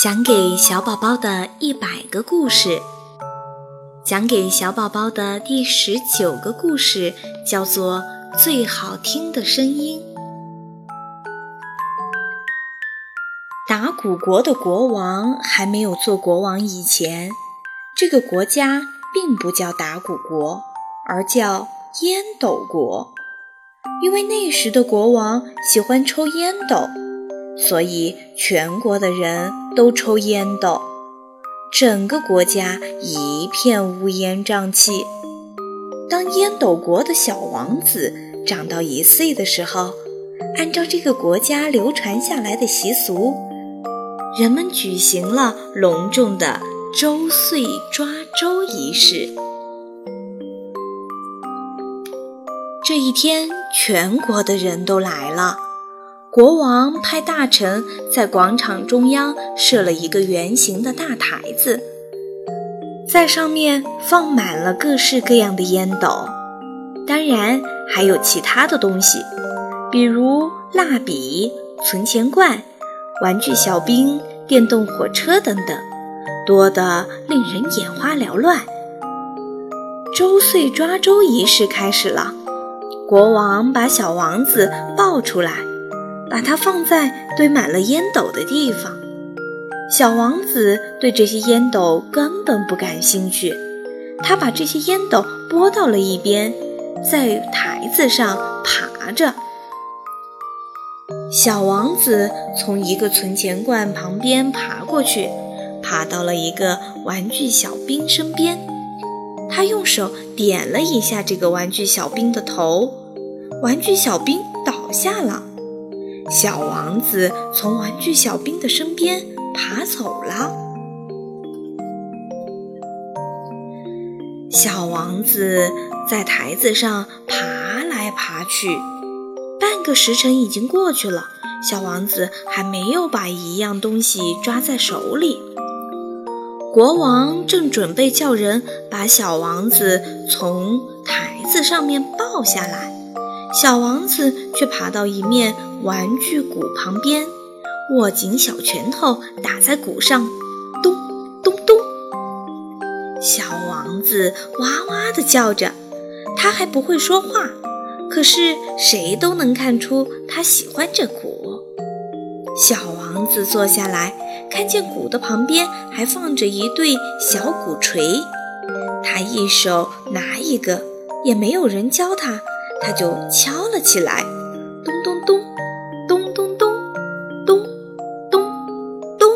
讲给小宝宝的一百个故事，讲给小宝宝的第十九个故事叫做《最好听的声音》。打鼓国的国王还没有做国王以前，这个国家并不叫打鼓国，而叫烟斗国。因为那时的国王喜欢抽烟斗，所以全国的人都抽烟斗，整个国家一片乌烟瘴气。当烟斗国的小王子长到一岁的时候，按照这个国家流传下来的习俗。人们举行了隆重的周岁抓周仪式。这一天，全国的人都来了。国王派大臣在广场中央设了一个圆形的大台子，在上面放满了各式各样的烟斗，当然还有其他的东西，比如蜡笔、存钱罐。玩具小兵、电动火车等等，多得令人眼花缭乱。周岁抓周仪式开始了，国王把小王子抱出来，把它放在堆满了烟斗的地方。小王子对这些烟斗根本不感兴趣，他把这些烟斗拨到了一边，在台子上爬着。小王子从一个存钱罐旁边爬过去，爬到了一个玩具小兵身边。他用手点了一下这个玩具小兵的头，玩具小兵倒下了。小王子从玩具小兵的身边爬走了。小王子在台子上爬来爬去。半个时辰已经过去了，小王子还没有把一样东西抓在手里。国王正准备叫人把小王子从台子上面抱下来，小王子却爬到一面玩具鼓旁边，握紧小拳头打在鼓上，咚咚咚。小王子哇哇地叫着，他还不会说话。可是谁都能看出他喜欢这鼓。小王子坐下来，看见鼓的旁边还放着一对小鼓槌，他一手拿一个，也没有人教他，他就敲了起来，咚咚咚，咚咚咚，咚咚咚。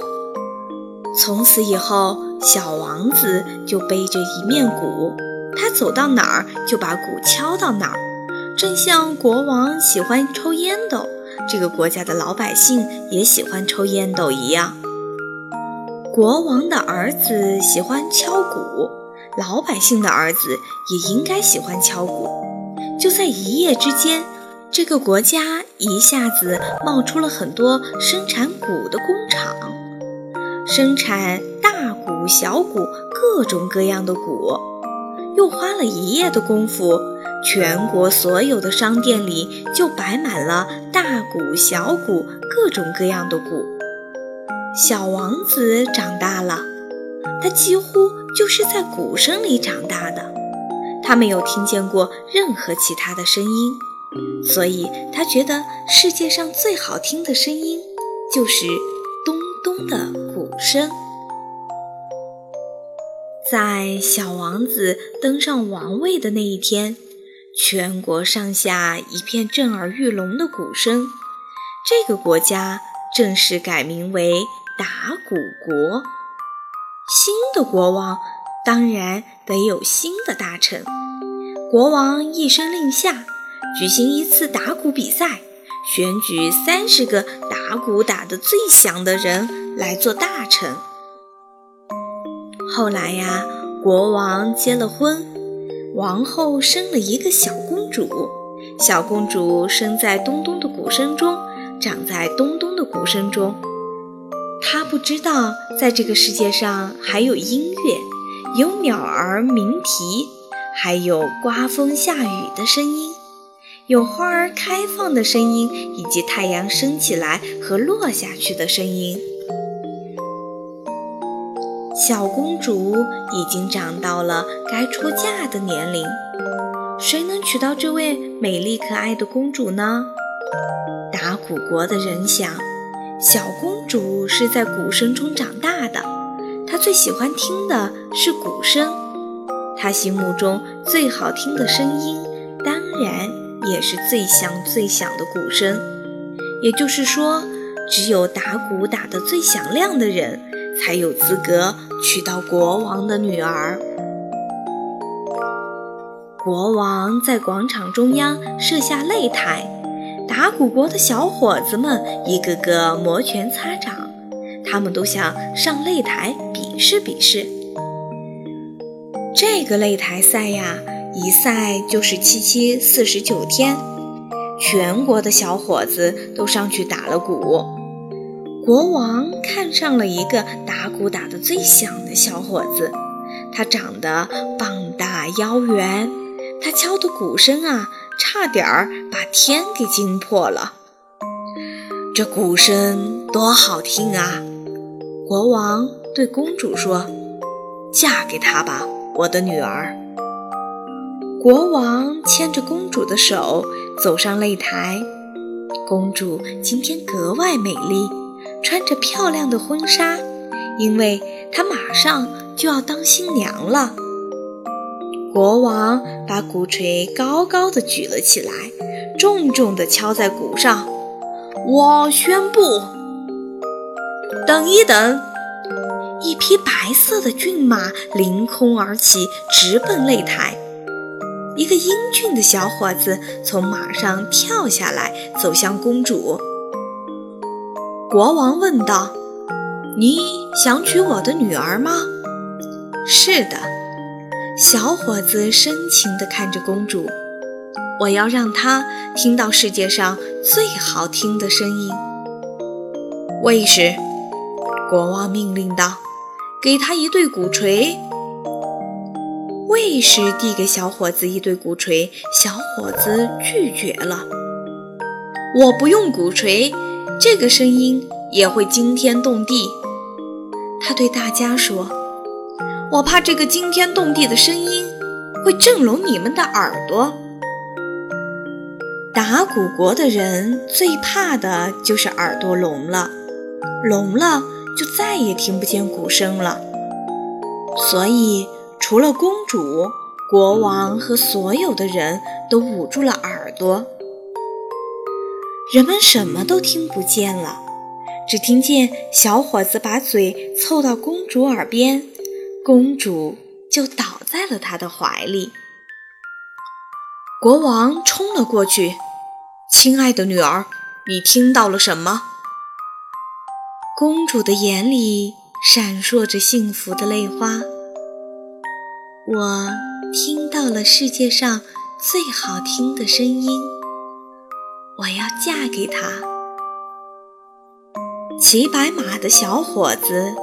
从此以后，小王子就背着一面鼓，他走到哪儿就把鼓敲到哪儿。正像国王喜欢抽烟斗，这个国家的老百姓也喜欢抽烟斗一样。国王的儿子喜欢敲鼓，老百姓的儿子也应该喜欢敲鼓。就在一夜之间，这个国家一下子冒出了很多生产鼓的工厂，生产大鼓、小鼓，各种各样的鼓。又花了一夜的功夫。全国所有的商店里就摆满了大鼓、小鼓，各种各样的鼓。小王子长大了，他几乎就是在鼓声里长大的。他没有听见过任何其他的声音，所以他觉得世界上最好听的声音就是咚咚的鼓声。在小王子登上王位的那一天。全国上下一片震耳欲聋的鼓声，这个国家正式改名为打鼓国。新的国王当然得有新的大臣。国王一声令下，举行一次打鼓比赛，选举三十个打鼓打得最响的人来做大臣。后来呀，国王结了婚。王后生了一个小公主，小公主生在咚咚的鼓声中，长在咚咚的鼓声中。她不知道，在这个世界上还有音乐，有鸟儿鸣啼，还有刮风下雨的声音，有花儿开放的声音，以及太阳升起来和落下去的声音。小公主已经长到了该出嫁的年龄。谁能娶到这位美丽可爱的公主呢？打鼓国的人想，小公主是在鼓声中长大的，他最喜欢听的是鼓声。他心目中最好听的声音，当然也是最响最响的鼓声。也就是说，只有打鼓打得最响亮的人，才有资格娶到国王的女儿。国王在广场中央设下擂台，打鼓国的小伙子们一个个摩拳擦掌，他们都想上擂台比试比试。这个擂台赛呀，一赛就是七七四十九天，全国的小伙子都上去打了鼓。国王看上了一个打鼓打得最响的小伙子，他长得膀大腰圆。他敲的鼓声啊，差点儿把天给惊破了。这鼓声多好听啊！国王对公主说：“嫁给他吧，我的女儿。”国王牵着公主的手走上擂台。公主今天格外美丽，穿着漂亮的婚纱，因为她马上就要当新娘了。国王把鼓槌高高的举了起来，重重的敲在鼓上。我宣布，等一等！一匹白色的骏马凌空而起，直奔擂台。一个英俊的小伙子从马上跳下来，走向公主。国王问道：“你想娶我的女儿吗？”“是的。”小伙子深情地看着公主，我要让她听到世界上最好听的声音。卫士，国王命令道：“给他一对鼓槌。”卫士递给小伙子一对鼓槌，小伙子拒绝了：“我不用鼓槌，这个声音也会惊天动地。”他对大家说。我怕这个惊天动地的声音会震聋你们的耳朵。打鼓国的人最怕的就是耳朵聋了，聋了就再也听不见鼓声了。所以，除了公主、国王和所有的人都捂住了耳朵，人们什么都听不见了，只听见小伙子把嘴凑到公主耳边。公主就倒在了他的怀里。国王冲了过去：“亲爱的女儿，你听到了什么？”公主的眼里闪烁着幸福的泪花。我听到了世界上最好听的声音。我要嫁给他。骑白马的小伙子。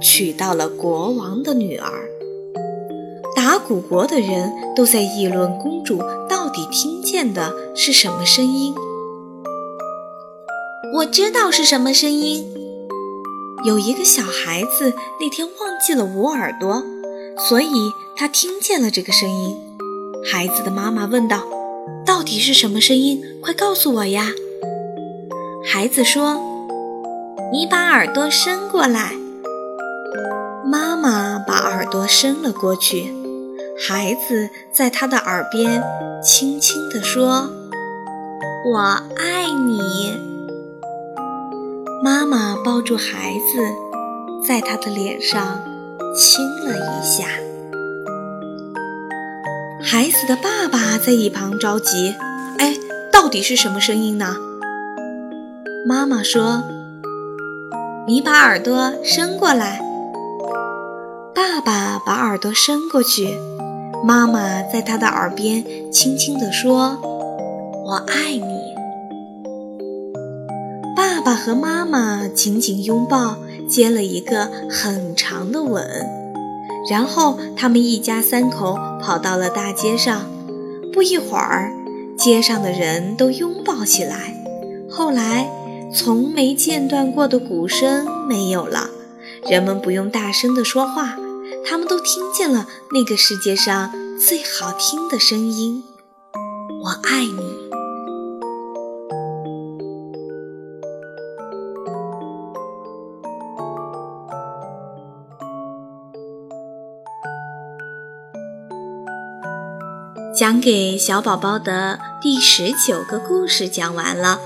娶到了国王的女儿，打鼓国的人都在议论公主到底听见的是什么声音。我知道是什么声音。有一个小孩子那天忘记了捂耳朵，所以他听见了这个声音。孩子的妈妈问道：“到底是什么声音？快告诉我呀！”孩子说：“你把耳朵伸过来。”妈妈把耳朵伸了过去，孩子在他的耳边轻轻地说：“我爱你。”妈妈抱住孩子，在他的脸上亲了一下。孩子的爸爸在一旁着急：“哎，到底是什么声音呢？”妈妈说：“你把耳朵伸过来。”爸爸把耳朵伸过去，妈妈在他的耳边轻轻地说：“我爱你。”爸和妈妈紧紧拥抱，接了一个很长的吻，然后他们一家三口跑到了大街上。不一会儿，街上的人都拥抱起来。后来，从没间断过的鼓声没有了。人们不用大声地说话，他们都听见了那个世界上最好听的声音：“我爱你。”讲给小宝宝的第十九个故事讲完了。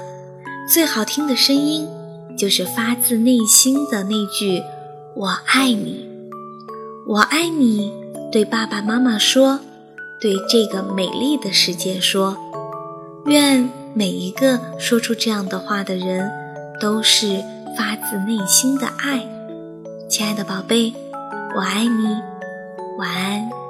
最好听的声音，就是发自内心的那句“我爱你，我爱你”。对爸爸妈妈说，对这个美丽的世界说。愿每一个说出这样的话的人，都是发自内心的爱。亲爱的宝贝，我爱你，晚安。